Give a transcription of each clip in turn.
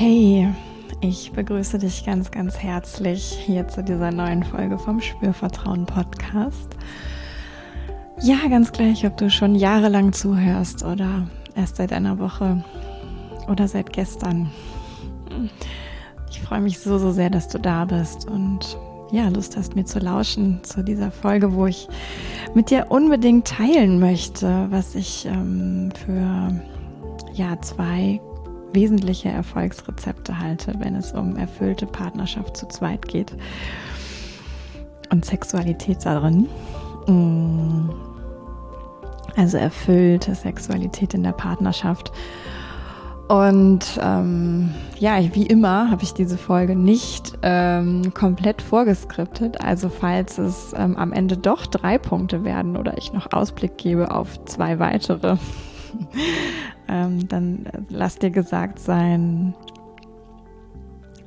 Hey, ich begrüße dich ganz, ganz herzlich hier zu dieser neuen Folge vom Spürvertrauen Podcast. Ja, ganz gleich, ob du schon jahrelang zuhörst oder erst seit einer Woche oder seit gestern. Ich freue mich so, so sehr, dass du da bist und ja, Lust hast, mir zu lauschen zu dieser Folge, wo ich mit dir unbedingt teilen möchte, was ich ähm, für ja, zwei wesentliche Erfolgsrezepte halte, wenn es um erfüllte Partnerschaft zu zweit geht und Sexualität darin. Mm. Also erfüllte Sexualität in der Partnerschaft. Und ähm, ja, wie immer habe ich diese Folge nicht ähm, komplett vorgeskriptet. Also falls es ähm, am Ende doch drei Punkte werden oder ich noch Ausblick gebe auf zwei weitere, ähm, dann lass dir gesagt sein,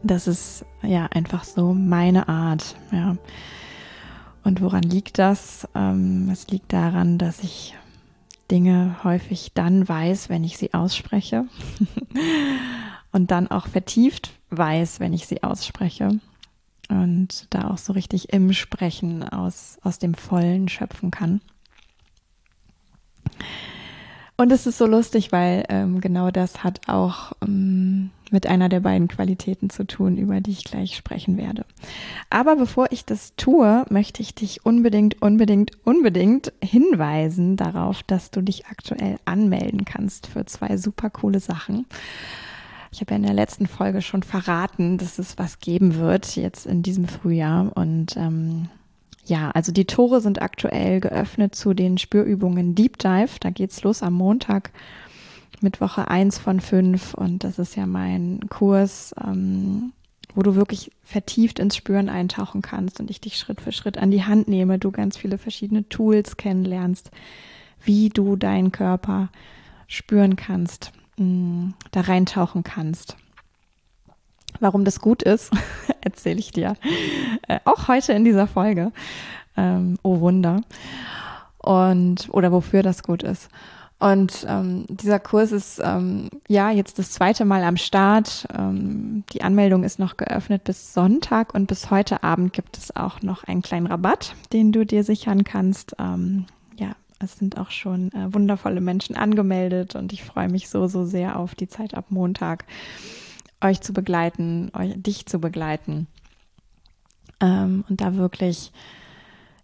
das ist ja einfach so meine Art. Ja. Und woran liegt das? Ähm, es liegt daran, dass ich Dinge häufig dann weiß, wenn ich sie ausspreche. und dann auch vertieft weiß, wenn ich sie ausspreche. Und da auch so richtig im Sprechen aus, aus dem Vollen schöpfen kann. Und es ist so lustig, weil ähm, genau das hat auch ähm, mit einer der beiden Qualitäten zu tun, über die ich gleich sprechen werde. Aber bevor ich das tue, möchte ich dich unbedingt, unbedingt, unbedingt hinweisen darauf, dass du dich aktuell anmelden kannst für zwei super coole Sachen. Ich habe ja in der letzten Folge schon verraten, dass es was geben wird jetzt in diesem Frühjahr und ähm, ja, also die Tore sind aktuell geöffnet zu den Spürübungen Deep Dive. Da geht's los am Montag mit Woche eins von fünf und das ist ja mein Kurs, ähm, wo du wirklich vertieft ins Spüren eintauchen kannst und ich dich Schritt für Schritt an die Hand nehme, du ganz viele verschiedene Tools kennenlernst, wie du deinen Körper spüren kannst, mh, mm, da reintauchen kannst. Warum das gut ist, erzähle ich dir äh, auch heute in dieser Folge. Ähm, oh Wunder. Und, oder wofür das gut ist. Und ähm, dieser Kurs ist ähm, ja jetzt das zweite Mal am Start. Ähm, die Anmeldung ist noch geöffnet bis Sonntag und bis heute Abend gibt es auch noch einen kleinen Rabatt, den du dir sichern kannst. Ähm, ja, es sind auch schon äh, wundervolle Menschen angemeldet und ich freue mich so, so sehr auf die Zeit ab Montag euch zu begleiten, euch, dich zu begleiten ähm, und da wirklich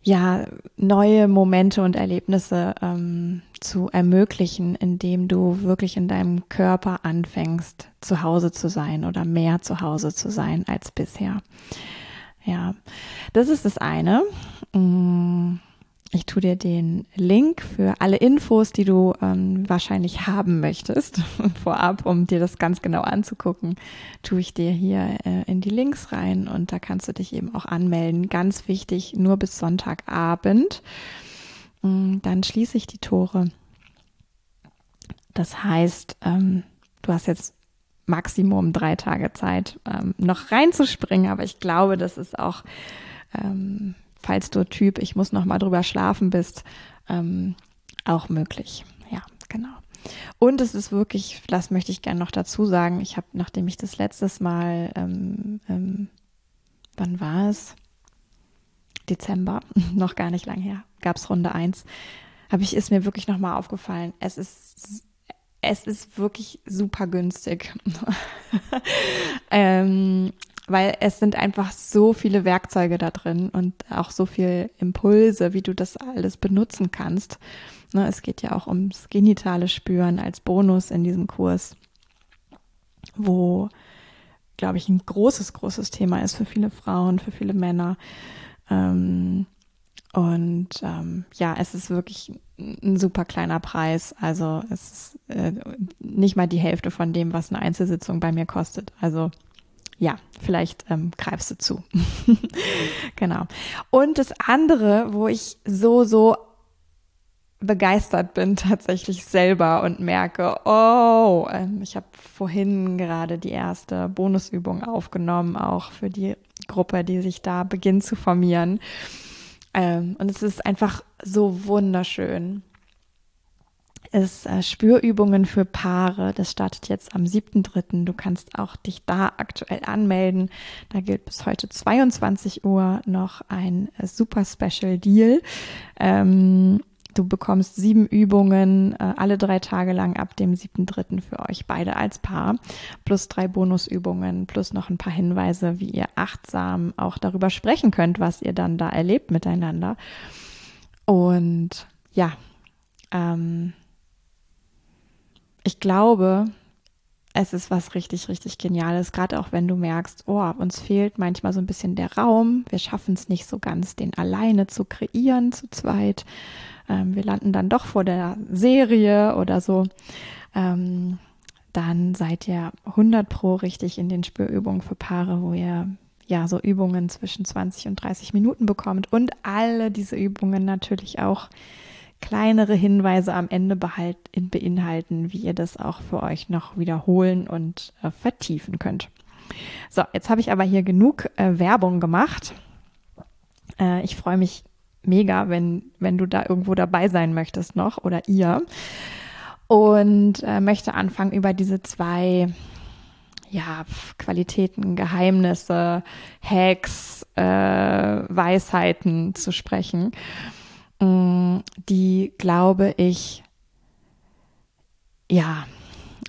ja neue Momente und Erlebnisse ähm, zu ermöglichen, indem du wirklich in deinem Körper anfängst, zu Hause zu sein oder mehr zu Hause zu sein als bisher. Ja, das ist das eine. Mm. Ich tue dir den Link für alle Infos, die du ähm, wahrscheinlich haben möchtest, vorab, um dir das ganz genau anzugucken, tue ich dir hier äh, in die Links rein und da kannst du dich eben auch anmelden. Ganz wichtig, nur bis Sonntagabend. Mm, dann schließe ich die Tore. Das heißt, ähm, du hast jetzt Maximum drei Tage Zeit, ähm, noch reinzuspringen, aber ich glaube, das ist auch ähm, falls du Typ, ich muss noch mal drüber schlafen bist, ähm, auch möglich. Ja, genau. Und es ist wirklich, das möchte ich gerne noch dazu sagen, ich habe, nachdem ich das letztes Mal, ähm, ähm, wann war es? Dezember, noch gar nicht lang her, gab es Runde 1, habe ich, ist mir wirklich nochmal aufgefallen, es ist es ist wirklich super günstig. ähm, weil es sind einfach so viele Werkzeuge da drin und auch so viel Impulse, wie du das alles benutzen kannst. Ne, es geht ja auch ums genitale Spüren als Bonus in diesem Kurs, wo, glaube ich, ein großes, großes Thema ist für viele Frauen, für viele Männer. Ähm, und ähm, ja, es ist wirklich ein super kleiner Preis. Also es ist äh, nicht mal die Hälfte von dem, was eine Einzelsitzung bei mir kostet. Also ja, vielleicht ähm, greifst du zu. genau. Und das andere, wo ich so, so begeistert bin tatsächlich selber und merke, oh, ähm, ich habe vorhin gerade die erste Bonusübung aufgenommen, auch für die Gruppe, die sich da beginnt zu formieren. Ähm, und es ist einfach so wunderschön, ist äh, Spürübungen für Paare. Das startet jetzt am 7.3. Du kannst auch dich da aktuell anmelden. Da gilt bis heute 22 Uhr noch ein äh, super Special Deal. Ähm, du bekommst sieben Übungen äh, alle drei Tage lang ab dem 7.3. für euch beide als Paar. Plus drei Bonusübungen, plus noch ein paar Hinweise, wie ihr achtsam auch darüber sprechen könnt, was ihr dann da erlebt miteinander. Und ja, ähm, ich glaube, es ist was richtig, richtig Geniales, gerade auch wenn du merkst, oh, uns fehlt manchmal so ein bisschen der Raum, wir schaffen es nicht so ganz, den alleine zu kreieren zu zweit. Ähm, wir landen dann doch vor der Serie oder so. Ähm, dann seid ihr 100 pro richtig in den Spürübungen für Paare, wo ihr ja so Übungen zwischen 20 und 30 Minuten bekommt und alle diese Übungen natürlich auch kleinere Hinweise am Ende behalt, beinhalten, wie ihr das auch für euch noch wiederholen und äh, vertiefen könnt. So, jetzt habe ich aber hier genug äh, Werbung gemacht. Äh, ich freue mich mega, wenn, wenn du da irgendwo dabei sein möchtest noch oder ihr. Und äh, möchte anfangen über diese zwei ja, Qualitäten, Geheimnisse, Hacks, äh, Weisheiten zu sprechen. Mm, die, glaube ich, ja,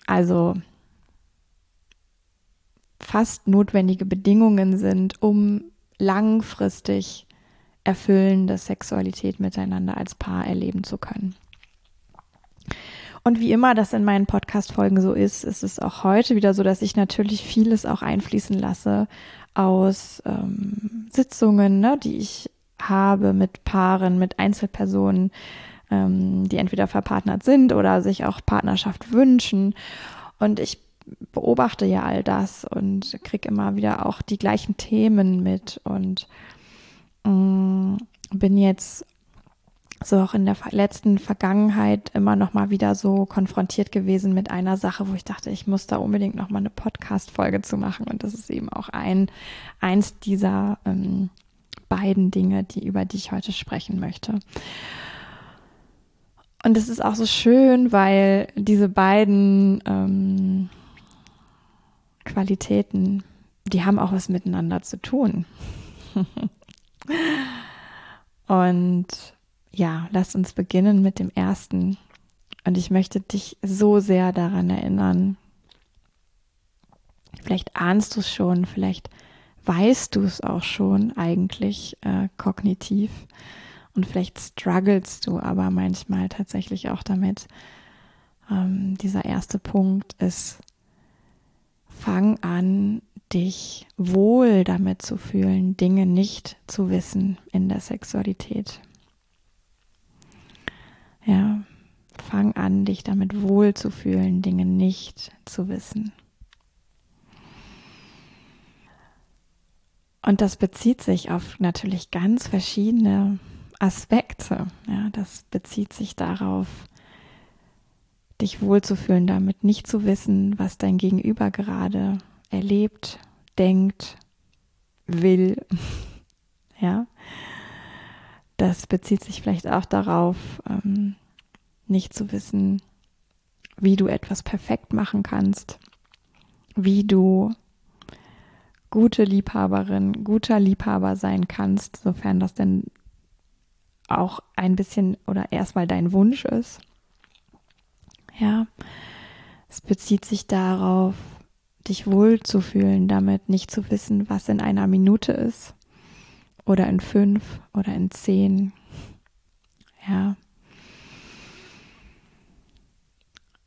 also fast notwendige Bedingungen sind, um langfristig erfüllende Sexualität miteinander als Paar erleben zu können. Und wie immer das in meinen Podcast-Folgen so ist, ist es auch heute wieder so, dass ich natürlich vieles auch einfließen lasse aus ähm, Sitzungen, ne, die ich habe mit Paaren, mit Einzelpersonen, ähm, die entweder verpartnert sind oder sich auch Partnerschaft wünschen. Und ich beobachte ja all das und kriege immer wieder auch die gleichen Themen mit und äh, bin jetzt so auch in der letzten Vergangenheit immer noch mal wieder so konfrontiert gewesen mit einer Sache, wo ich dachte, ich muss da unbedingt noch mal eine Podcast-Folge zu machen und das ist eben auch ein eins dieser ähm, beiden Dinge, die, über die ich heute sprechen möchte. Und es ist auch so schön, weil diese beiden ähm, Qualitäten, die haben auch was miteinander zu tun. Und ja, lass uns beginnen mit dem ersten. Und ich möchte dich so sehr daran erinnern. Vielleicht ahnst du es schon, vielleicht weißt du es auch schon eigentlich äh, kognitiv und vielleicht strugglest du aber manchmal tatsächlich auch damit. Ähm, dieser erste Punkt ist, fang an, dich wohl damit zu fühlen, Dinge nicht zu wissen in der Sexualität. Ja, fang an, dich damit wohl zu fühlen, Dinge nicht zu wissen. Und das bezieht sich auf natürlich ganz verschiedene Aspekte. Ja, das bezieht sich darauf, dich wohlzufühlen, damit nicht zu wissen, was dein Gegenüber gerade erlebt, denkt, will. ja. Das bezieht sich vielleicht auch darauf, ähm, nicht zu wissen, wie du etwas perfekt machen kannst, wie du gute Liebhaberin, guter Liebhaber sein kannst, sofern das denn auch ein bisschen oder erstmal dein Wunsch ist. Ja, es bezieht sich darauf, dich wohlzufühlen, damit nicht zu wissen, was in einer Minute ist oder in fünf oder in zehn. Ja.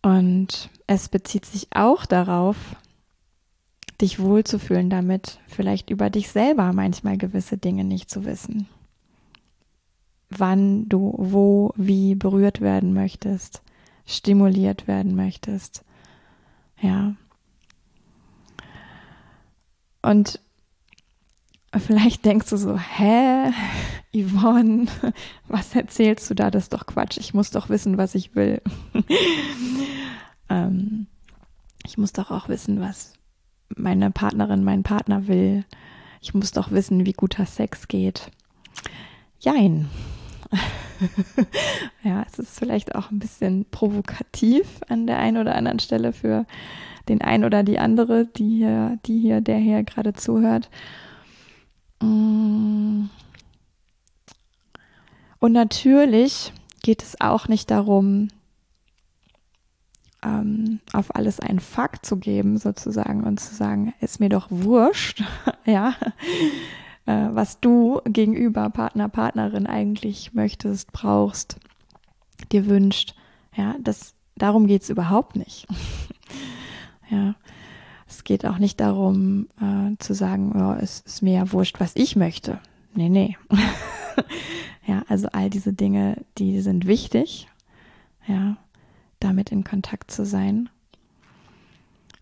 Und es bezieht sich auch darauf, dich wohlzufühlen damit, vielleicht über dich selber manchmal gewisse Dinge nicht zu wissen. Wann du wo, wie berührt werden möchtest, stimuliert werden möchtest. Ja. Und vielleicht denkst du so, hä, Yvonne, was erzählst du da? Das ist doch Quatsch. Ich muss doch wissen, was ich will. ähm, ich muss doch auch wissen, was meine Partnerin, mein Partner will. Ich muss doch wissen, wie guter Sex geht. Jein. ja, es ist vielleicht auch ein bisschen provokativ an der einen oder anderen Stelle für den einen oder die andere, die hier, die hier, der hier gerade zuhört. Mm. Und natürlich geht es auch nicht darum, ähm, auf alles einen Fakt zu geben, sozusagen, und zu sagen, ist mir doch wurscht, ja, äh, was du gegenüber Partner, Partnerin eigentlich möchtest, brauchst, dir wünscht. Ja, das, darum geht es überhaupt nicht. ja. Es geht auch nicht darum, äh, zu sagen, oh, es ist mir ja wurscht, was ich möchte. Nee, nee. ja, also all diese Dinge, die sind wichtig. Ja, damit in Kontakt zu sein.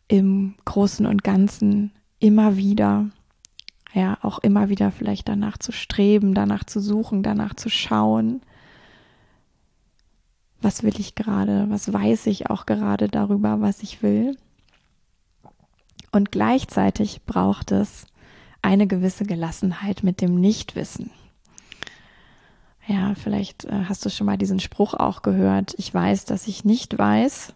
Im Großen und Ganzen immer wieder, ja, auch immer wieder vielleicht danach zu streben, danach zu suchen, danach zu schauen. Was will ich gerade? Was weiß ich auch gerade darüber, was ich will? Und gleichzeitig braucht es eine gewisse Gelassenheit mit dem Nichtwissen. Ja, vielleicht äh, hast du schon mal diesen Spruch auch gehört. Ich weiß, dass ich nicht weiß.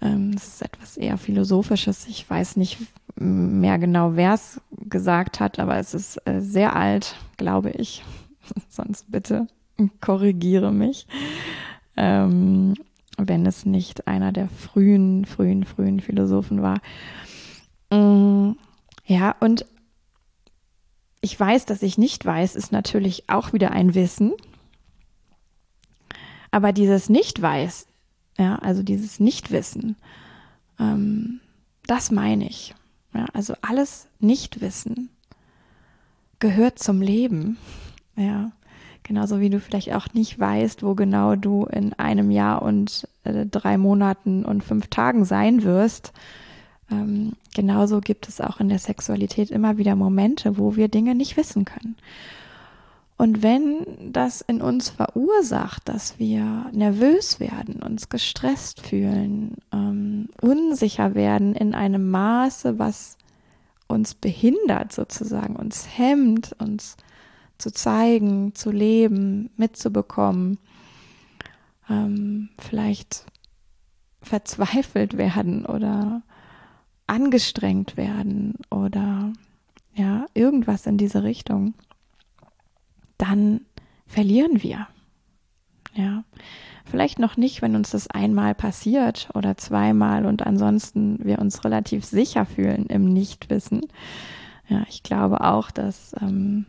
Ähm, das ist etwas eher Philosophisches. Ich weiß nicht mehr genau, wer es gesagt hat, aber es ist äh, sehr alt, glaube ich. Sonst bitte korrigiere mich. Ähm, wenn es nicht einer der frühen, frühen, frühen Philosophen war. Mm, ja, und ich weiß, dass ich nicht weiß, ist natürlich auch wieder ein Wissen. Aber dieses Nicht-Weiß, ja, also dieses Nichtwissen, ähm, das meine ich. Ja, also alles Nichtwissen gehört zum Leben. Ja, genauso wie du vielleicht auch nicht weißt, wo genau du in einem Jahr und äh, drei Monaten und fünf Tagen sein wirst ähm, genauso gibt es auch in der Sexualität immer wieder Momente, wo wir Dinge nicht wissen können. Und wenn das in uns verursacht, dass wir nervös werden, uns gestresst fühlen, ähm, unsicher werden in einem Maße, was uns behindert sozusagen, uns hemmt, uns zu zeigen, zu leben, mitzubekommen, ähm, vielleicht verzweifelt werden oder angestrengt werden oder ja, irgendwas in diese Richtung, dann verlieren wir. Ja, vielleicht noch nicht, wenn uns das einmal passiert oder zweimal und ansonsten wir uns relativ sicher fühlen im Nichtwissen. Ja, ich glaube auch, dass ähm,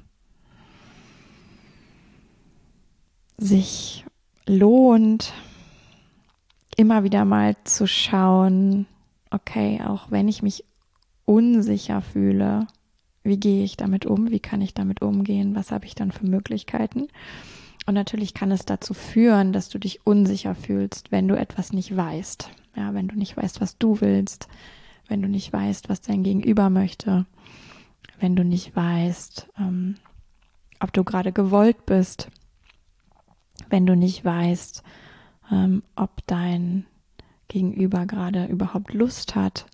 sich lohnt, immer wieder mal zu schauen, okay, auch wenn ich mich unsicher fühle, wie gehe ich damit um? Wie kann ich damit umgehen? Was habe ich dann für Möglichkeiten? Und natürlich kann es dazu führen, dass du dich unsicher fühlst, wenn du etwas nicht weißt. Ja, wenn du nicht weißt, was du willst, wenn du nicht weißt, was dein Gegenüber möchte, wenn du nicht weißt, ähm, ob du gerade gewollt bist, wenn du nicht weißt, ähm, ob dein Gegenüber gerade überhaupt Lust hat.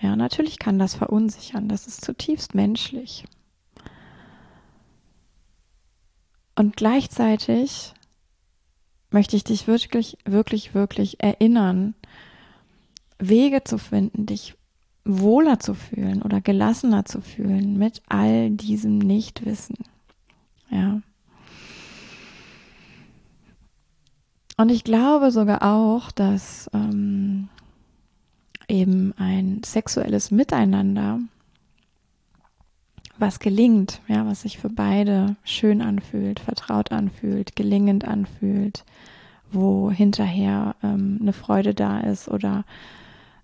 Ja, natürlich kann das verunsichern, das ist zutiefst menschlich. Und gleichzeitig möchte ich dich wirklich, wirklich, wirklich erinnern, Wege zu finden, dich wohler zu fühlen oder gelassener zu fühlen mit all diesem Nichtwissen. Ja. Und ich glaube sogar auch, dass ähm, eben ein sexuelles Miteinander, was gelingt, ja, was sich für beide schön anfühlt, vertraut anfühlt, gelingend anfühlt, wo hinterher ähm, eine Freude da ist oder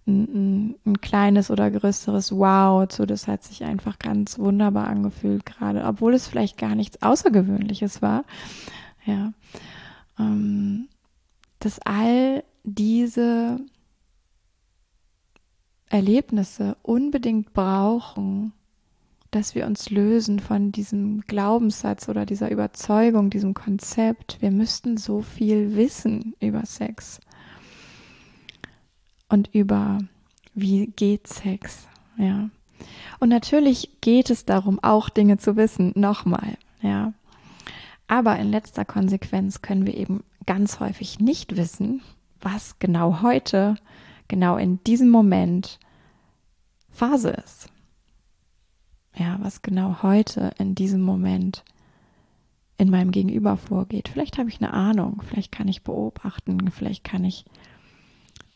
ein, ein, ein, kleines oder größeres Wow, so das hat sich einfach ganz wunderbar angefühlt gerade, obwohl es vielleicht gar nichts Außergewöhnliches war, ja. Ähm, dass all diese Erlebnisse unbedingt brauchen, dass wir uns lösen von diesem Glaubenssatz oder dieser Überzeugung, diesem Konzept, wir müssten so viel wissen über Sex und über wie geht Sex, ja. Und natürlich geht es darum, auch Dinge zu wissen, nochmal, ja. Aber in letzter Konsequenz können wir eben ganz häufig nicht wissen, was genau heute, genau in diesem Moment Phase ist. Ja, was genau heute in diesem Moment in meinem Gegenüber vorgeht. Vielleicht habe ich eine Ahnung, vielleicht kann ich beobachten, vielleicht kann ich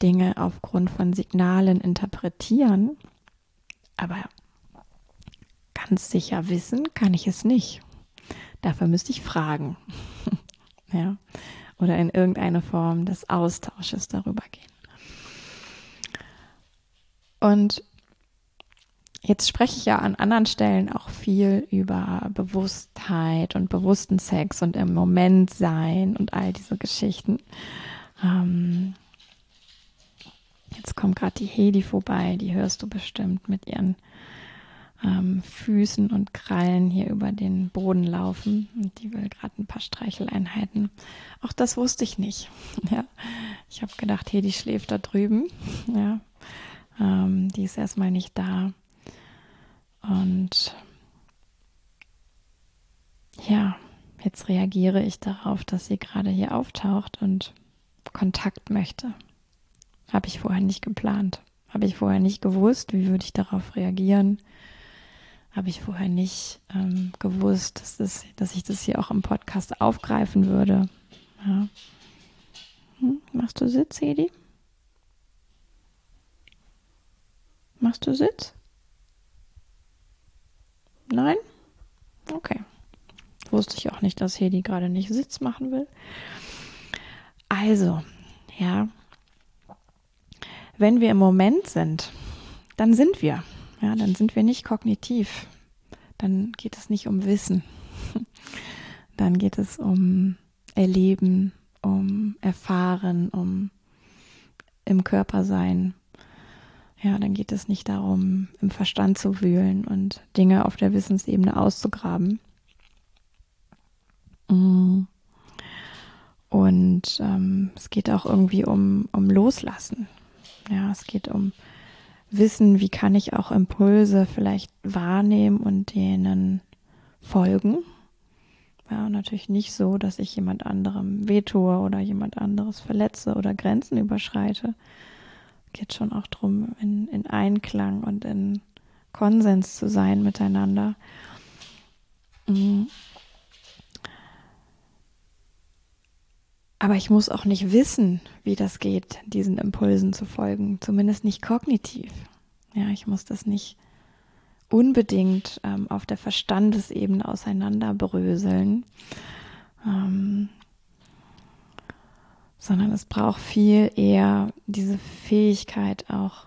Dinge aufgrund von Signalen interpretieren, aber ganz sicher wissen kann ich es nicht. Dafür müsste ich fragen. ja. Oder in irgendeine Form des Austausches darüber gehen. Und jetzt spreche ich ja an anderen Stellen auch viel über Bewusstheit und bewussten Sex und im Moment sein und all diese Geschichten. Ähm, jetzt kommt gerade die Hedi vorbei, die hörst du bestimmt mit ihren ähm, Füßen und Krallen hier über den Boden laufen. Und die will gerade ein paar Streicheleinheiten. Auch das wusste ich nicht. Ja. Ich habe gedacht, hey, die schläft da drüben. Ja. Ähm, die ist erstmal nicht da. Und ja, jetzt reagiere ich darauf, dass sie gerade hier auftaucht und Kontakt möchte. Habe ich vorher nicht geplant. Habe ich vorher nicht gewusst, wie würde ich darauf reagieren habe ich vorher nicht ähm, gewusst, dass, das, dass ich das hier auch im Podcast aufgreifen würde. Ja. Hm, machst du Sitz, Hedi? Machst du Sitz? Nein? Okay. Wusste ich auch nicht, dass Hedi gerade nicht Sitz machen will. Also, ja, wenn wir im Moment sind, dann sind wir. Ja, dann sind wir nicht kognitiv. Dann geht es nicht um Wissen. Dann geht es um Erleben, um Erfahren, um im Körper sein. Ja, dann geht es nicht darum, im Verstand zu wühlen und Dinge auf der Wissensebene auszugraben. Mm. Und ähm, es geht auch irgendwie um, um Loslassen. Ja, es geht um wissen, wie kann ich auch Impulse vielleicht wahrnehmen und denen folgen. Ja, natürlich nicht so, dass ich jemand anderem wehtue oder jemand anderes verletze oder Grenzen überschreite. Geht schon auch darum, in, in Einklang und in Konsens zu sein miteinander. Mhm. Aber ich muss auch nicht wissen, wie das geht, diesen Impulsen zu folgen, zumindest nicht kognitiv. Ja, ich muss das nicht unbedingt ähm, auf der Verstandesebene auseinanderbröseln, ähm, sondern es braucht viel eher diese Fähigkeit auch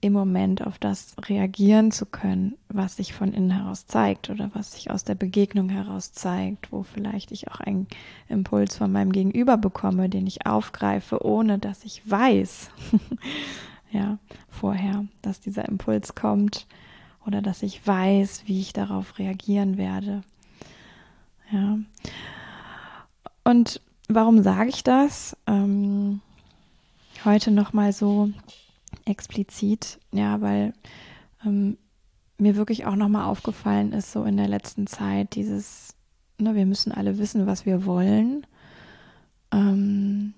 im Moment auf das reagieren zu können, was sich von innen heraus zeigt oder was sich aus der Begegnung heraus zeigt, wo vielleicht ich auch einen Impuls von meinem Gegenüber bekomme, den ich aufgreife, ohne dass ich weiß, ja, vorher, dass dieser Impuls kommt oder dass ich weiß, wie ich darauf reagieren werde. Ja. Und warum sage ich das? Ähm, heute nochmal so explizit, ja, weil ähm, mir wirklich auch nochmal aufgefallen ist, so in der letzten Zeit, dieses, ne, wir müssen alle wissen, was wir wollen. Ähm,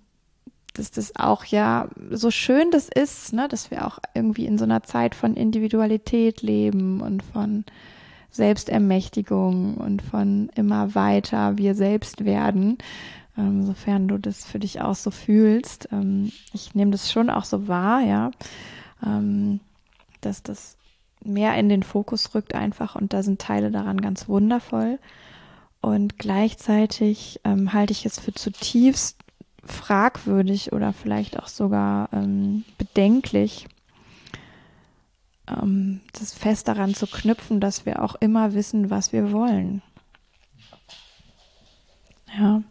dass das auch ja so schön das ist, ne, dass wir auch irgendwie in so einer Zeit von Individualität leben und von Selbstermächtigung und von immer weiter wir selbst werden ähm, sofern du das für dich auch so fühlst. Ähm, ich nehme das schon auch so wahr, ja, ähm, dass das mehr in den Fokus rückt einfach und da sind Teile daran ganz wundervoll. Und gleichzeitig ähm, halte ich es für zutiefst fragwürdig oder vielleicht auch sogar ähm, bedenklich, ähm, das fest daran zu knüpfen, dass wir auch immer wissen, was wir wollen. Ja,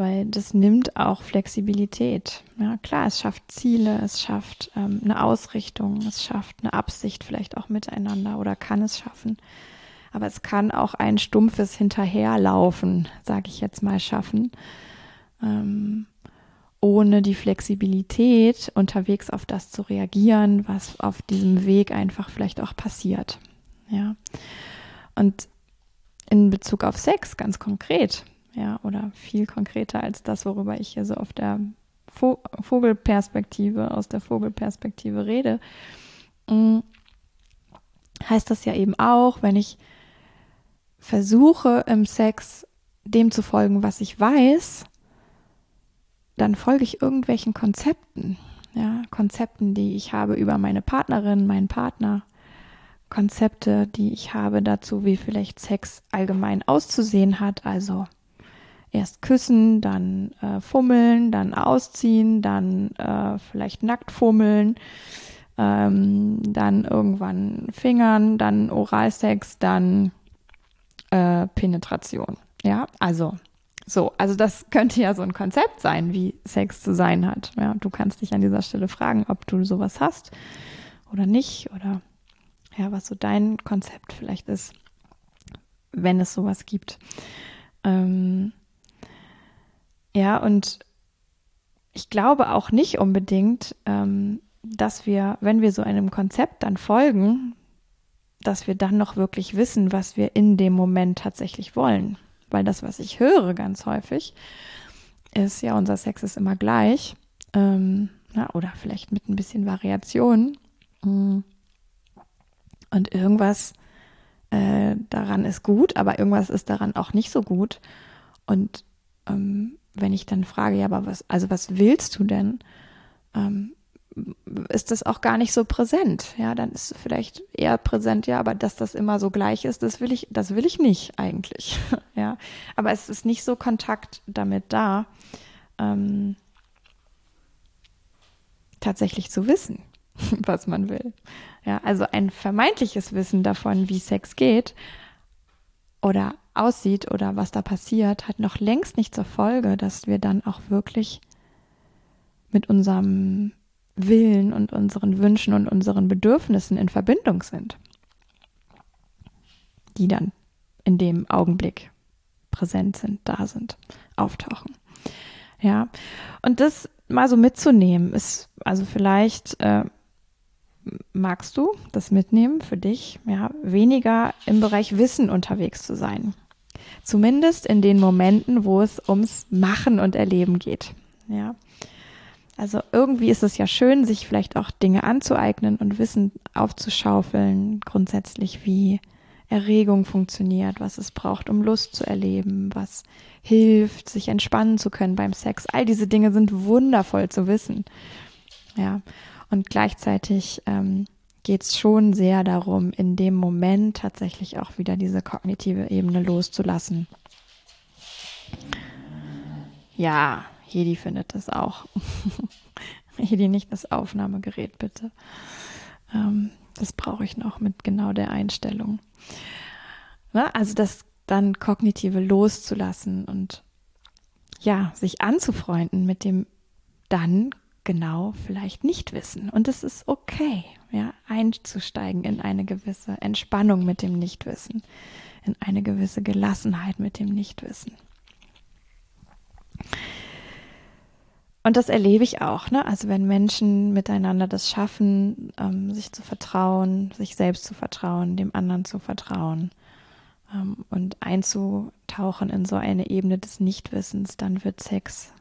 weil das nimmt auch Flexibilität. Ja, klar, es schafft Ziele, es schafft ähm, eine Ausrichtung, es schafft eine Absicht vielleicht auch miteinander oder kann es schaffen. Aber es kann auch ein stumpfes Hinterherlaufen, sage ich jetzt mal, schaffen, ähm, ohne die Flexibilität unterwegs auf das zu reagieren, was auf diesem Weg einfach vielleicht auch passiert. Ja. Und in Bezug auf Sex ganz konkret, ja, oder viel konkreter als das, worüber ich hier so auf der Vogelperspektive, aus der Vogelperspektive rede, mm, heißt das ja eben auch, wenn ich versuche im Sex dem zu folgen, was ich weiß, dann folge ich irgendwelchen Konzepten, ja, Konzepten, die ich habe über meine Partnerin, meinen Partner, Konzepte, die ich habe dazu, wie vielleicht Sex allgemein auszusehen hat, also erst küssen, dann äh, fummeln, dann ausziehen, dann äh, vielleicht nackt fummeln, ähm, dann irgendwann Fingern, dann Oralsex, dann äh, Penetration. Ja, also so, also das könnte ja so ein Konzept sein, wie Sex zu sein hat. Ja, du kannst dich an dieser Stelle fragen, ob du sowas hast oder nicht oder ja, was so dein Konzept vielleicht ist, wenn es sowas gibt. Ähm, ja, und ich glaube auch nicht unbedingt, ähm, dass wir, wenn wir so einem Konzept dann folgen, dass wir dann noch wirklich wissen, was wir in dem Moment tatsächlich wollen. Weil das, was ich höre ganz häufig, ist, ja, unser Sex ist immer gleich. Ähm, na, oder vielleicht mit ein bisschen Variation. Mm. Und irgendwas äh, daran ist gut, aber irgendwas ist daran auch nicht so gut. Und ähm, wenn ich dann frage, ja, aber was, also was willst du denn? Ähm, ist das auch gar nicht so präsent. Ja, dann ist vielleicht eher präsent, ja, aber dass das immer so gleich ist, das will ich, das will ich nicht eigentlich. ja, aber es ist nicht so Kontakt damit da, ähm, tatsächlich zu wissen, was man will. Ja, also ein vermeintliches Wissen davon, wie Sex geht oder aussieht oder was da passiert, hat noch längst nicht zur Folge, dass wir dann auch wirklich mit unserem Willen und unseren Wünschen und unseren Bedürfnissen in Verbindung sind, die dann in dem Augenblick präsent sind, da sind, auftauchen. Ja, und das mal so mitzunehmen ist, also vielleicht äh, magst du das mitnehmen für dich, ja, weniger im Bereich Wissen unterwegs zu sein. Zumindest in den Momenten, wo es ums Machen und Erleben geht. Ja. Also irgendwie ist es ja schön, sich vielleicht auch Dinge anzueignen und Wissen aufzuschaufeln, grundsätzlich wie Erregung funktioniert, was es braucht, um Lust zu erleben, was hilft, sich entspannen zu können beim Sex. All diese Dinge sind wundervoll zu wissen. Ja, und gleichzeitig ähm, geht es schon sehr darum, in dem Moment tatsächlich auch wieder diese kognitive Ebene loszulassen. Ja, Hedi findet das auch. Hedi nicht das Aufnahmegerät, bitte. Ähm, das brauche ich noch mit genau der Einstellung. Na, also das dann kognitive loszulassen und ja, sich anzufreunden mit dem dann genau vielleicht nicht wissen. Und es ist okay, ja, einzusteigen in eine gewisse Entspannung mit dem Nichtwissen, in eine gewisse Gelassenheit mit dem Nichtwissen. Und das erlebe ich auch, ne? Also wenn Menschen miteinander das schaffen, ähm, sich zu vertrauen, sich selbst zu vertrauen, dem anderen zu vertrauen ähm, und einzutauchen in so eine Ebene des Nichtwissens, dann wird Sex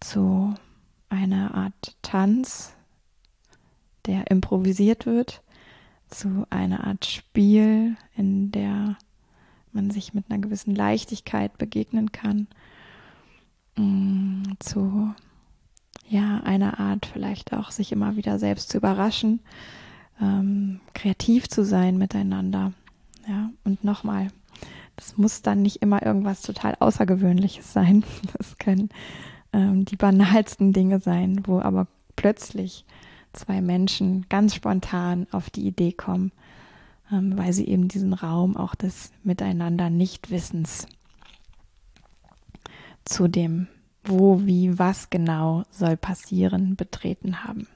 zu einer Art Tanz, der improvisiert wird, zu einer Art Spiel, in der man sich mit einer gewissen Leichtigkeit begegnen kann Mm, zu ja einer Art vielleicht auch sich immer wieder selbst zu überraschen, ähm, kreativ zu sein miteinander. Ja, und nochmal, das muss dann nicht immer irgendwas total Außergewöhnliches sein. Das können ähm, die banalsten Dinge sein, wo aber plötzlich zwei Menschen ganz spontan auf die Idee kommen, ähm, weil sie eben diesen Raum auch des Miteinander Nichtwissens zu dem, wo, wie, was genau soll passieren, betreten haben.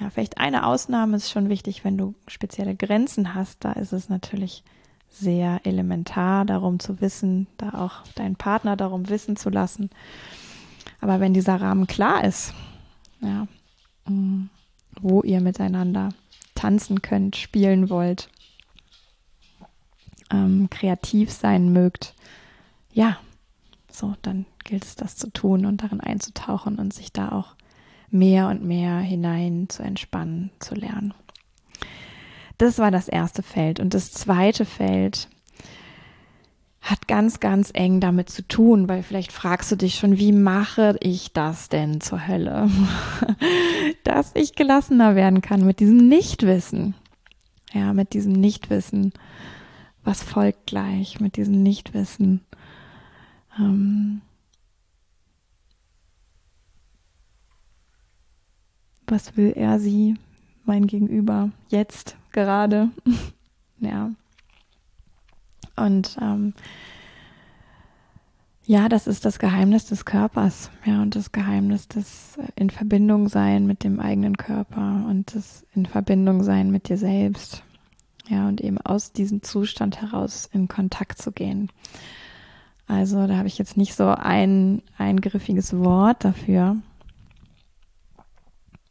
Ja, vielleicht eine Ausnahme ist schon wichtig, wenn du spezielle Grenzen hast. Da ist es natürlich sehr elementar, darum zu wissen, da auch deinen Partner darum wissen zu lassen. Aber wenn dieser Rahmen klar ist, ja, wo ihr miteinander tanzen könnt, spielen wollt ähm, kreativ sein mögt, ja, so, dann gilt es, das zu tun und darin einzutauchen und sich da auch mehr und mehr hinein zu entspannen, zu lernen. Das war das erste Feld. Und das zweite Feld hat ganz, ganz eng damit zu tun, weil vielleicht fragst du dich schon, wie mache ich das denn zur Hölle? Dass ich gelassener werden kann mit diesem Nichtwissen. Ja, mit diesem Nichtwissen. Was folgt gleich mit diesem Nichtwissen? Ähm, was will er sie, mein Gegenüber, jetzt gerade? ja. Und ähm, ja, das ist das Geheimnis des Körpers, ja, und das Geheimnis des äh, in Verbindung sein mit dem eigenen Körper und das in Verbindung sein mit dir selbst. Ja, und eben aus diesem Zustand heraus in Kontakt zu gehen. Also da habe ich jetzt nicht so ein eingriffiges Wort dafür.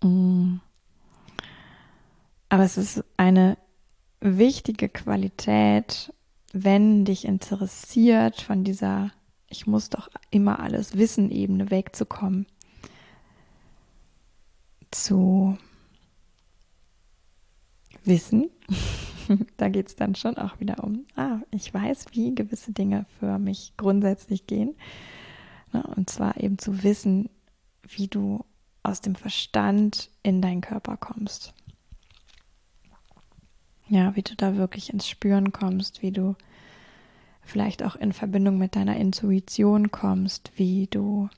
Mm. Aber es ist eine wichtige Qualität, wenn dich interessiert, von dieser ich muss doch immer alles wissen Ebene wegzukommen, zu wissen. da geht es dann schon auch wieder um, ah, ich weiß, wie gewisse Dinge für mich grundsätzlich gehen. Ne, und zwar eben zu wissen, wie du aus dem Verstand in deinen Körper kommst. Ja, wie du da wirklich ins Spüren kommst, wie du vielleicht auch in Verbindung mit deiner Intuition kommst, wie du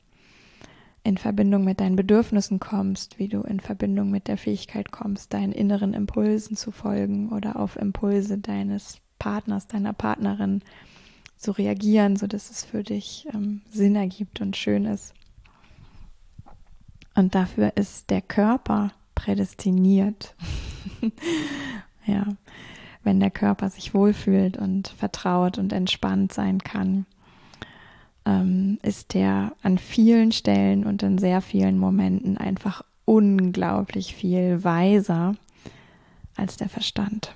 in Verbindung mit deinen Bedürfnissen kommst, wie du in Verbindung mit der Fähigkeit kommst, deinen inneren Impulsen zu folgen oder auf Impulse deines Partners, deiner Partnerin zu reagieren, so dass es für dich ähm, Sinn ergibt und schön ist. Und dafür ist der Körper prädestiniert. ja, wenn der Körper sich wohlfühlt und vertraut und entspannt sein kann, ähm, ist der an vielen Stellen und in sehr vielen Momenten einfach unglaublich viel weiser als der Verstand.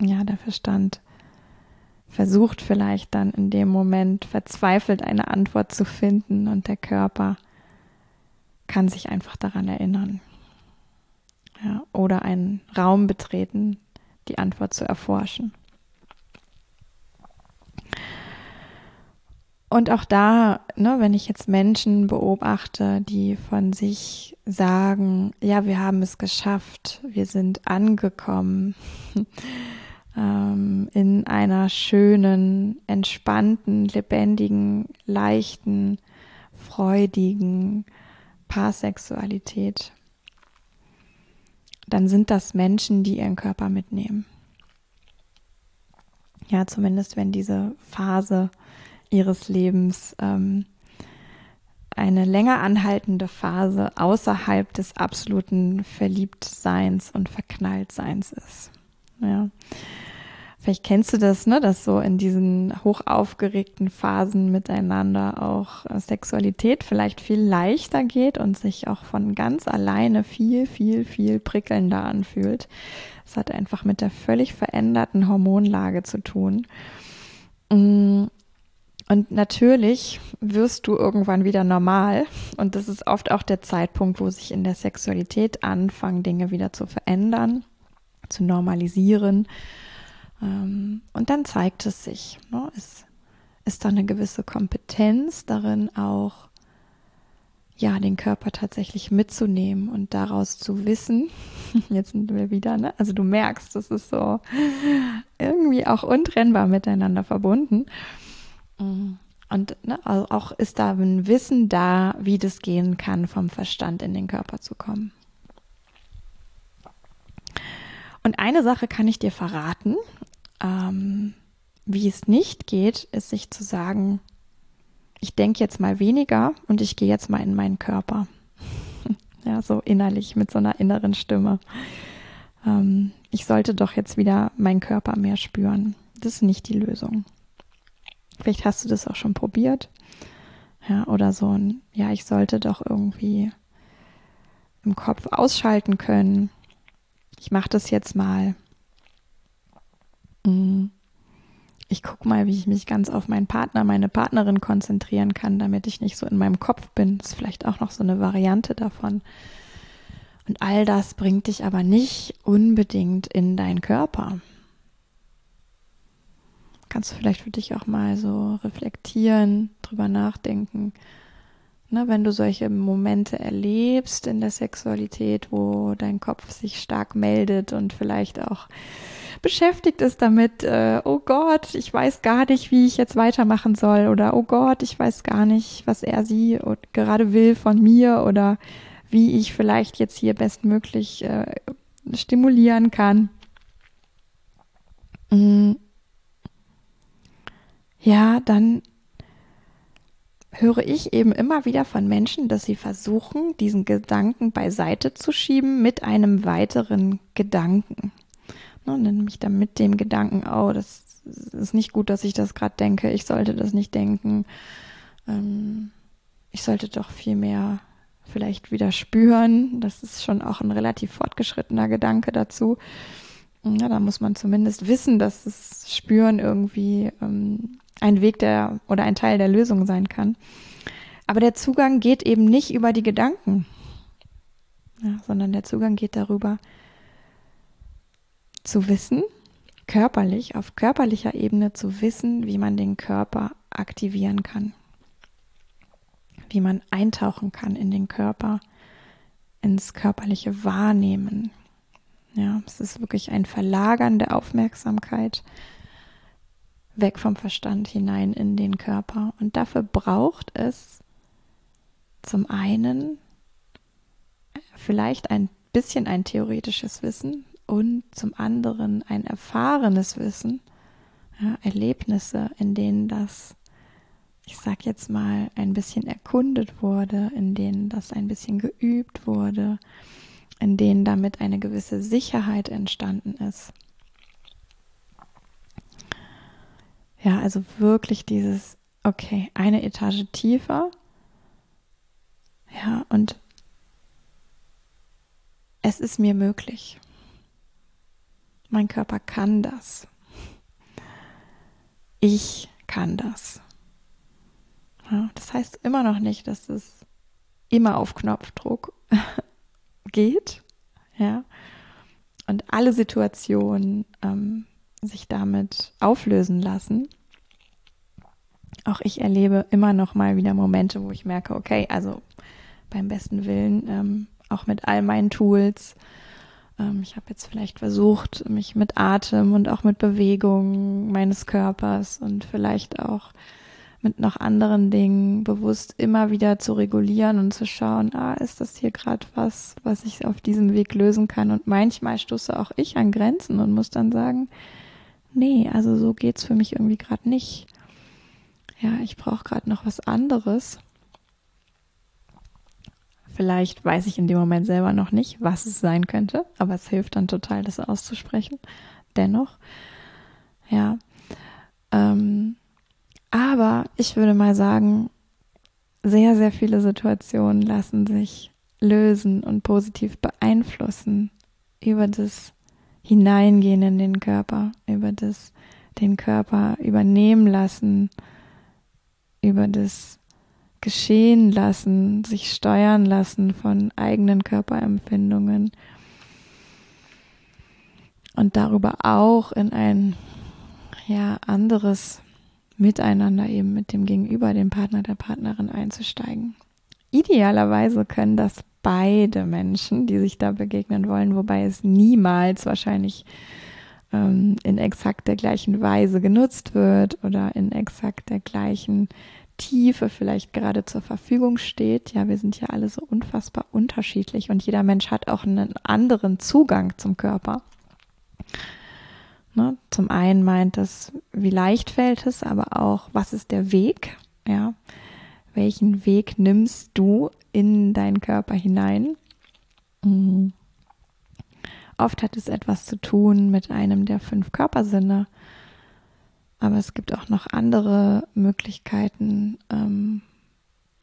Ja, der Verstand versucht vielleicht dann in dem Moment verzweifelt eine Antwort zu finden und der Körper kann sich einfach daran erinnern. Ja, oder einen Raum betreten, die Antwort zu erforschen. Und auch da, ne, wenn ich jetzt Menschen beobachte, die von sich sagen, ja, wir haben es geschafft, wir sind angekommen ähm, in einer schönen, entspannten, lebendigen, leichten, freudigen Paarsexualität dann sind das Menschen, die ihren Körper mitnehmen. Ja, zumindest wenn diese Phase ihres Lebens ähm, eine länger anhaltende Phase außerhalb des absoluten Verliebtseins und Verknalltseins ist. Ja. Vielleicht kennst du das, ne, dass so in diesen hoch aufgeregten Phasen miteinander auch äh, Sexualität vielleicht viel leichter geht und sich auch von ganz alleine viel, viel, viel prickelnder anfühlt. Das hat einfach mit der völlig veränderten Hormonlage zu tun. Mm, und natürlich wirst du irgendwann wieder normal. Und das ist oft auch der Zeitpunkt, wo sich in der Sexualität anfangen, Dinge wieder zu verändern, zu normalisieren und dann zeigt es sich. Ne? Es ist da eine gewisse Kompetenz darin, auch ja, den Körper tatsächlich mitzunehmen und daraus zu wissen, jetzt sind wir wieder, ne? Also du merkst, das ist so irgendwie auch untrennbar miteinander verbunden. Und ne, auch ist da ein Wissen da, wie das gehen kann, vom Verstand in den Körper zu kommen. Und eine Sache kann ich dir verraten, ähm, wie es nicht geht, ist sich zu sagen, ich denke jetzt mal weniger und ich gehe jetzt mal in meinen Körper. ja, so innerlich mit so einer inneren Stimme. Ähm, ich sollte doch jetzt wieder meinen Körper mehr spüren. Das ist nicht die Lösung. Vielleicht hast du das auch schon probiert. Ja, oder so ein, ja, ich sollte doch irgendwie im Kopf ausschalten können. Ich mache das jetzt mal. Mm. Ich gucke mal, wie ich mich ganz auf meinen Partner, meine Partnerin konzentrieren kann, damit ich nicht so in meinem Kopf bin. Das ist vielleicht auch noch so eine Variante davon. Und all das bringt dich aber nicht unbedingt in deinen Körper. Kannst du vielleicht für dich auch mal so reflektieren, drüber nachdenken. Ne, wenn du solche Momente erlebst in der Sexualität, wo dein Kopf sich stark meldet und vielleicht auch beschäftigt ist damit, äh, oh Gott, ich weiß gar nicht, wie ich jetzt weitermachen soll oder oh Gott, ich weiß gar nicht, was er sie gerade will von mir oder wie ich vielleicht jetzt hier bestmöglich äh, stimulieren kann. Mm. Ja, dann höre ich eben immer wieder von Menschen, dass sie versuchen, diesen Gedanken beiseite zu schieben mit einem weiteren Gedanken. Ne, nämlich dann mit dem Gedanken, oh, das ist nicht gut, dass ich das gerade denke, ich sollte das nicht denken. Ähm, ich sollte doch viel mehr vielleicht wieder spüren. Das ist schon auch ein relativ fortgeschrittener Gedanke dazu. Ja, da muss man zumindest wissen, dass das Spüren irgendwie ähm, ein Weg der oder ein Teil der Lösung sein kann. Aber der Zugang geht eben nicht über die Gedanken, ja, sondern der Zugang geht darüber, zu wissen, körperlich, auf körperlicher Ebene zu wissen, wie man den Körper aktivieren kann, wie man eintauchen kann in den Körper, ins körperliche Wahrnehmen. Ja, es ist wirklich ein Verlagern der Aufmerksamkeit weg vom Verstand hinein in den Körper. Und dafür braucht es zum einen vielleicht ein bisschen ein theoretisches Wissen und zum anderen ein erfahrenes Wissen, ja, Erlebnisse, in denen das, ich sag jetzt mal, ein bisschen erkundet wurde, in denen das ein bisschen geübt wurde, in denen damit eine gewisse Sicherheit entstanden ist. Ja, also wirklich dieses, okay, eine Etage tiefer. Ja, und es ist mir möglich. Mein Körper kann das. Ich kann das. Ja, das heißt immer noch nicht, dass es immer auf Knopfdruck geht. Ja. Und alle Situationen ähm, sich damit auflösen lassen. Auch ich erlebe immer noch mal wieder Momente, wo ich merke, okay, also beim besten Willen, ähm, auch mit all meinen Tools. Ähm, ich habe jetzt vielleicht versucht, mich mit Atem und auch mit Bewegung meines Körpers und vielleicht auch mit noch anderen Dingen bewusst immer wieder zu regulieren und zu schauen, ah, ist das hier gerade was, was ich auf diesem Weg lösen kann? Und manchmal stoße auch ich an Grenzen und muss dann sagen, nee, also so geht's für mich irgendwie gerade nicht. Ja, ich brauche gerade noch was anderes. Vielleicht weiß ich in dem Moment selber noch nicht, was es sein könnte, aber es hilft dann total, das auszusprechen. Dennoch, ja. Ähm, aber ich würde mal sagen, sehr, sehr viele Situationen lassen sich lösen und positiv beeinflussen über das Hineingehen in den Körper, über das den Körper übernehmen lassen, über das geschehen lassen, sich steuern lassen von eigenen Körperempfindungen und darüber auch in ein ja anderes Miteinander eben mit dem Gegenüber, dem Partner, der Partnerin einzusteigen. Idealerweise können das beide Menschen, die sich da begegnen wollen, wobei es niemals wahrscheinlich ähm, in exakt der gleichen Weise genutzt wird oder in exakt der gleichen Tiefe vielleicht gerade zur Verfügung steht. Ja, wir sind ja alle so unfassbar unterschiedlich und jeder Mensch hat auch einen anderen Zugang zum Körper. Ne? Zum einen meint es, wie leicht fällt es, aber auch, was ist der Weg? Ja, welchen Weg nimmst du in deinen Körper hinein? Mhm. Oft hat es etwas zu tun mit einem der fünf Körpersinne, aber es gibt auch noch andere Möglichkeiten. Ähm,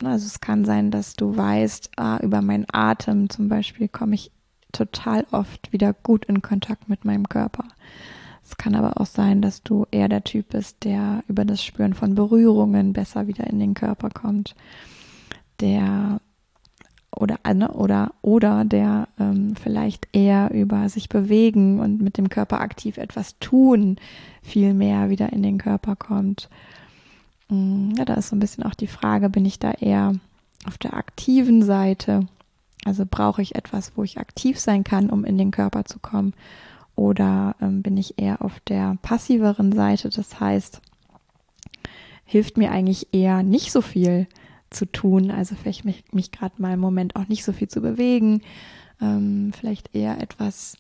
also es kann sein, dass du weißt, ah, über meinen Atem zum Beispiel komme ich total oft wieder gut in Kontakt mit meinem Körper. Es kann aber auch sein, dass du eher der Typ bist, der über das Spüren von Berührungen besser wieder in den Körper kommt, der oder ne, oder oder der ähm, vielleicht eher über sich bewegen und mit dem Körper aktiv etwas tun viel mehr wieder in den Körper kommt. Mm, ja, da ist so ein bisschen auch die Frage, bin ich da eher auf der aktiven Seite? Also brauche ich etwas, wo ich aktiv sein kann, um in den Körper zu kommen? Oder ähm, bin ich eher auf der passiveren Seite? Das heißt, hilft mir eigentlich eher nicht so viel zu tun. Also vielleicht mich, mich gerade mal im Moment auch nicht so viel zu bewegen. Ähm, vielleicht eher etwas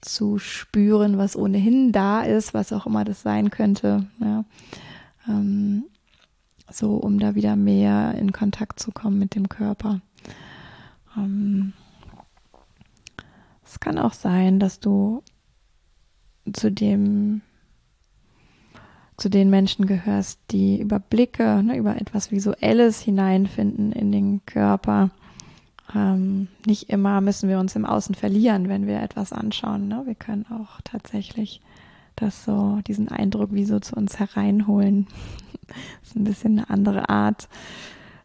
zu spüren, was ohnehin da ist, was auch immer das sein könnte. Ja. Ähm, so, um da wieder mehr in Kontakt zu kommen mit dem Körper. Ähm, es kann auch sein, dass du zu dem zu den Menschen gehörst, die über Blicke, ne, über etwas Visuelles hineinfinden in den Körper. Ähm, nicht immer müssen wir uns im Außen verlieren, wenn wir etwas anschauen. Ne? Wir können auch tatsächlich das so, diesen Eindruck wie so zu uns hereinholen. das ist ein bisschen eine andere Art,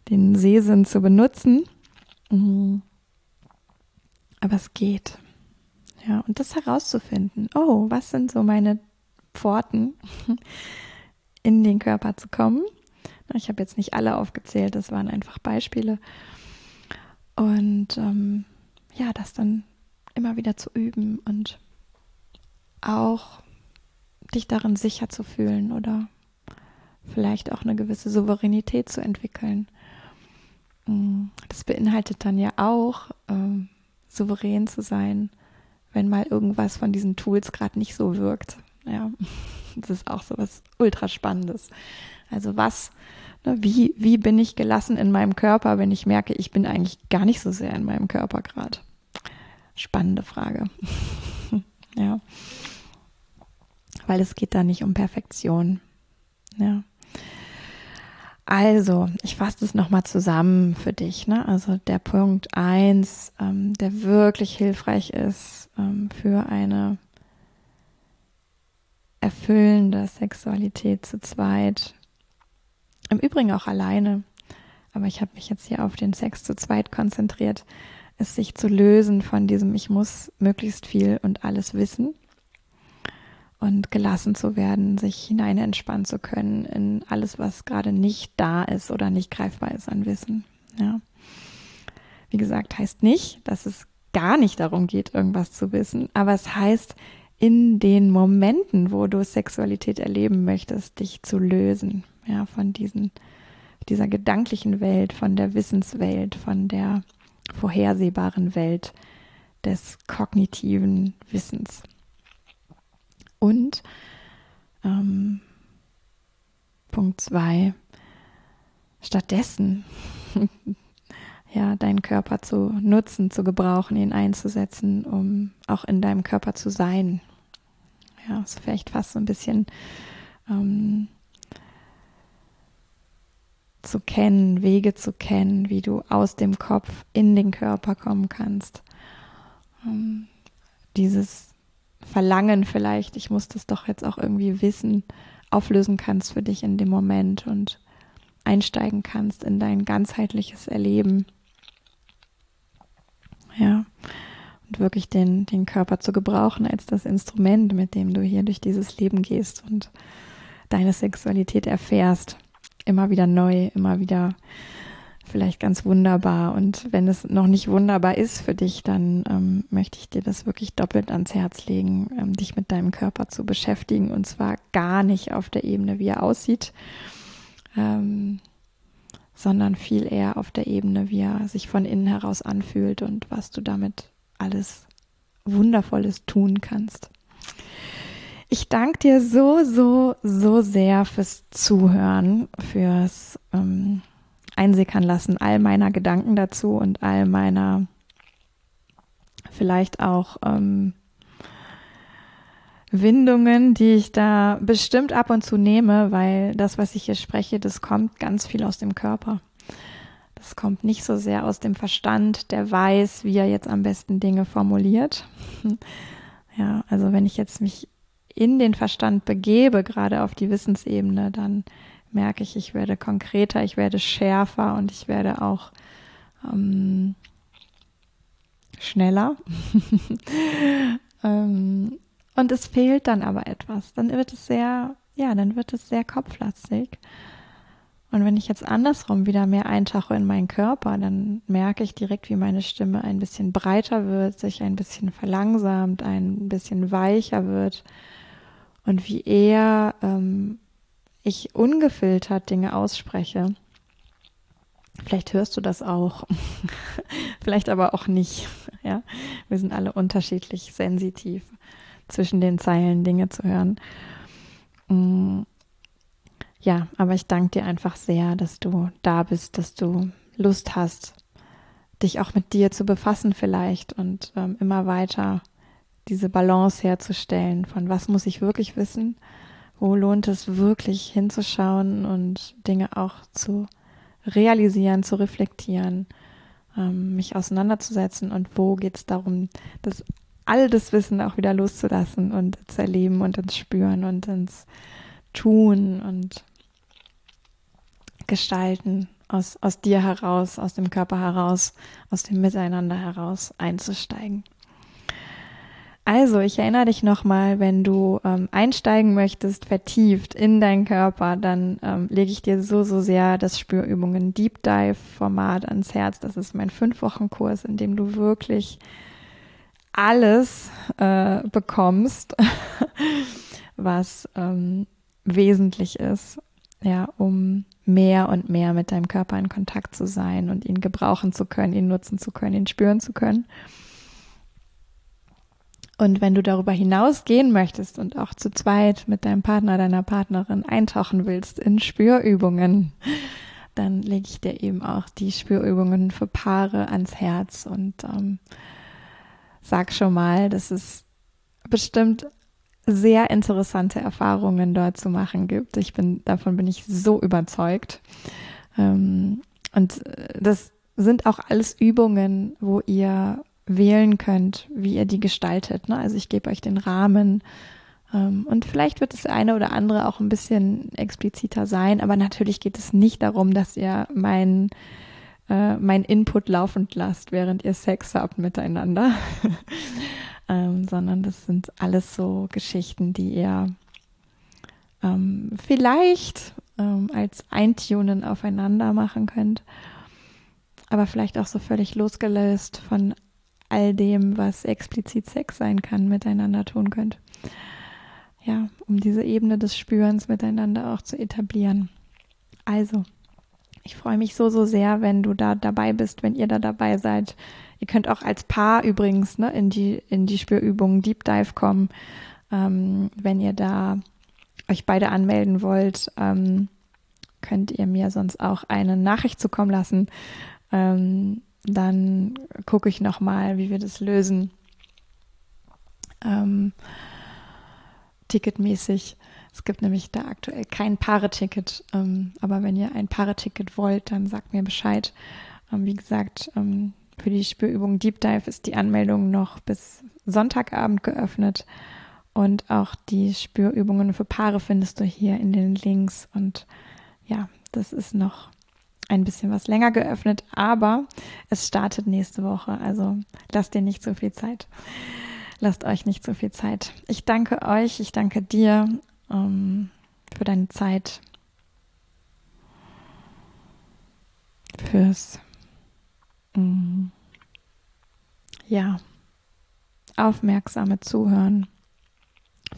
den Sehsinn zu benutzen. Mhm. Aber es geht. Ja, und das herauszufinden. Oh, was sind so meine Pforten, in den Körper zu kommen? Ich habe jetzt nicht alle aufgezählt, das waren einfach Beispiele. Und ähm, ja, das dann immer wieder zu üben und auch dich darin sicher zu fühlen oder vielleicht auch eine gewisse Souveränität zu entwickeln. Mm, das beinhaltet dann ja auch, äh, souverän zu sein, wenn mal irgendwas von diesen Tools gerade nicht so wirkt. Ja, das ist auch so was ultra spannendes. Also was, ne, wie, wie bin ich gelassen in meinem Körper, wenn ich merke, ich bin eigentlich gar nicht so sehr in meinem Körper gerade? Spannende Frage. ja weil es geht da nicht um Perfektion. Ja. Also, ich fasse das nochmal zusammen für dich. Ne? Also der Punkt eins, ähm, der wirklich hilfreich ist ähm, für eine erfüllende Sexualität zu zweit. Im Übrigen auch alleine. Aber ich habe mich jetzt hier auf den Sex zu zweit konzentriert, ist sich zu lösen von diesem, ich muss möglichst viel und alles wissen und gelassen zu werden, sich hinein entspannen zu können in alles, was gerade nicht da ist oder nicht greifbar ist an Wissen. Ja. Wie gesagt, heißt nicht, dass es gar nicht darum geht, irgendwas zu wissen, aber es heißt, in den Momenten, wo du Sexualität erleben möchtest, dich zu lösen, ja, von diesen, dieser gedanklichen Welt, von der Wissenswelt, von der vorhersehbaren Welt des kognitiven Wissens. Und ähm, Punkt zwei, stattdessen ja, deinen Körper zu nutzen, zu gebrauchen, ihn einzusetzen, um auch in deinem Körper zu sein. Ja, ist vielleicht fast so ein bisschen ähm, zu kennen, Wege zu kennen, wie du aus dem Kopf in den Körper kommen kannst. Ähm, dieses Verlangen vielleicht, ich muss das doch jetzt auch irgendwie wissen, auflösen kannst für dich in dem Moment und einsteigen kannst in dein ganzheitliches Erleben. Ja, und wirklich den, den Körper zu gebrauchen als das Instrument, mit dem du hier durch dieses Leben gehst und deine Sexualität erfährst. Immer wieder neu, immer wieder vielleicht ganz wunderbar. Und wenn es noch nicht wunderbar ist für dich, dann ähm, möchte ich dir das wirklich doppelt ans Herz legen, ähm, dich mit deinem Körper zu beschäftigen. Und zwar gar nicht auf der Ebene, wie er aussieht, ähm, sondern viel eher auf der Ebene, wie er sich von innen heraus anfühlt und was du damit alles Wundervolles tun kannst. Ich danke dir so, so, so sehr fürs Zuhören, fürs ähm, einsickern lassen, all meiner Gedanken dazu und all meiner vielleicht auch ähm, Windungen, die ich da bestimmt ab und zu nehme, weil das, was ich hier spreche, das kommt ganz viel aus dem Körper. Das kommt nicht so sehr aus dem Verstand, der weiß, wie er jetzt am besten Dinge formuliert. Ja, also wenn ich jetzt mich in den Verstand begebe, gerade auf die Wissensebene, dann merke ich, ich werde konkreter, ich werde schärfer und ich werde auch ähm, schneller. ähm, und es fehlt dann aber etwas. Dann wird es sehr, ja, dann wird es sehr kopflastig. Und wenn ich jetzt andersrum wieder mehr eintauche in meinen Körper, dann merke ich direkt, wie meine Stimme ein bisschen breiter wird, sich ein bisschen verlangsamt, ein bisschen weicher wird und wie eher ähm, ich ungefiltert Dinge ausspreche. Vielleicht hörst du das auch, vielleicht aber auch nicht. Ja, wir sind alle unterschiedlich sensitiv zwischen den Zeilen Dinge zu hören. Ja, aber ich danke dir einfach sehr, dass du da bist, dass du Lust hast, dich auch mit dir zu befassen vielleicht und ähm, immer weiter diese Balance herzustellen von was muss ich wirklich wissen, wo lohnt es wirklich hinzuschauen und Dinge auch zu realisieren, zu reflektieren, ähm, mich auseinanderzusetzen? Und wo geht es darum, das all das Wissen auch wieder loszulassen und zu erleben und ins Spüren und ins Tun und Gestalten aus, aus dir heraus, aus dem Körper heraus, aus dem Miteinander heraus einzusteigen. Also, ich erinnere dich nochmal, wenn du ähm, einsteigen möchtest, vertieft in deinen Körper, dann ähm, lege ich dir so, so sehr das Spürübungen Deep Dive Format ans Herz. Das ist mein Fünf-Wochen-Kurs, in dem du wirklich alles äh, bekommst, was ähm, wesentlich ist, ja, um mehr und mehr mit deinem Körper in Kontakt zu sein und ihn gebrauchen zu können, ihn nutzen zu können, ihn spüren zu können. Und wenn du darüber hinausgehen möchtest und auch zu zweit mit deinem Partner, deiner Partnerin eintauchen willst in Spürübungen, dann lege ich dir eben auch die Spürübungen für Paare ans Herz und ähm, sag schon mal, dass es bestimmt sehr interessante Erfahrungen dort zu machen gibt. Ich bin, davon bin ich so überzeugt. Ähm, und das sind auch alles Übungen, wo ihr wählen könnt, wie ihr die gestaltet. Ne? Also ich gebe euch den Rahmen ähm, und vielleicht wird das eine oder andere auch ein bisschen expliziter sein, aber natürlich geht es nicht darum, dass ihr mein, äh, mein Input laufend lasst, während ihr Sex habt miteinander, ähm, sondern das sind alles so Geschichten, die ihr ähm, vielleicht ähm, als Eintunen aufeinander machen könnt aber vielleicht auch so völlig losgelöst von all dem, was explizit Sex sein kann, miteinander tun könnt. Ja, um diese Ebene des Spürens miteinander auch zu etablieren. Also, ich freue mich so, so sehr, wenn du da dabei bist, wenn ihr da dabei seid. Ihr könnt auch als Paar übrigens ne, in die, in die Spürübungen Deep Dive kommen, ähm, wenn ihr da euch beide anmelden wollt. Ähm, könnt ihr mir sonst auch eine Nachricht zukommen lassen. Ähm, dann gucke ich nochmal, wie wir das lösen. Ähm, ticketmäßig. Es gibt nämlich da aktuell kein Paareticket. Ähm, aber wenn ihr ein Paareticket wollt, dann sagt mir Bescheid. Ähm, wie gesagt, ähm, für die Spürübung Deep Dive ist die Anmeldung noch bis Sonntagabend geöffnet. Und auch die Spürübungen für Paare findest du hier in den Links. Und ja, das ist noch ein bisschen was länger geöffnet, aber es startet nächste Woche. Also lasst dir nicht so viel Zeit. Lasst euch nicht so viel Zeit. Ich danke euch, ich danke dir ähm, für deine Zeit, fürs ja aufmerksame Zuhören,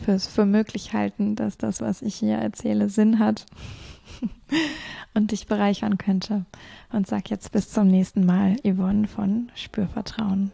fürs für möglich halten, dass das, was ich hier erzähle, Sinn hat. und dich bereichern könnte. Und sag jetzt bis zum nächsten Mal, Yvonne von Spürvertrauen.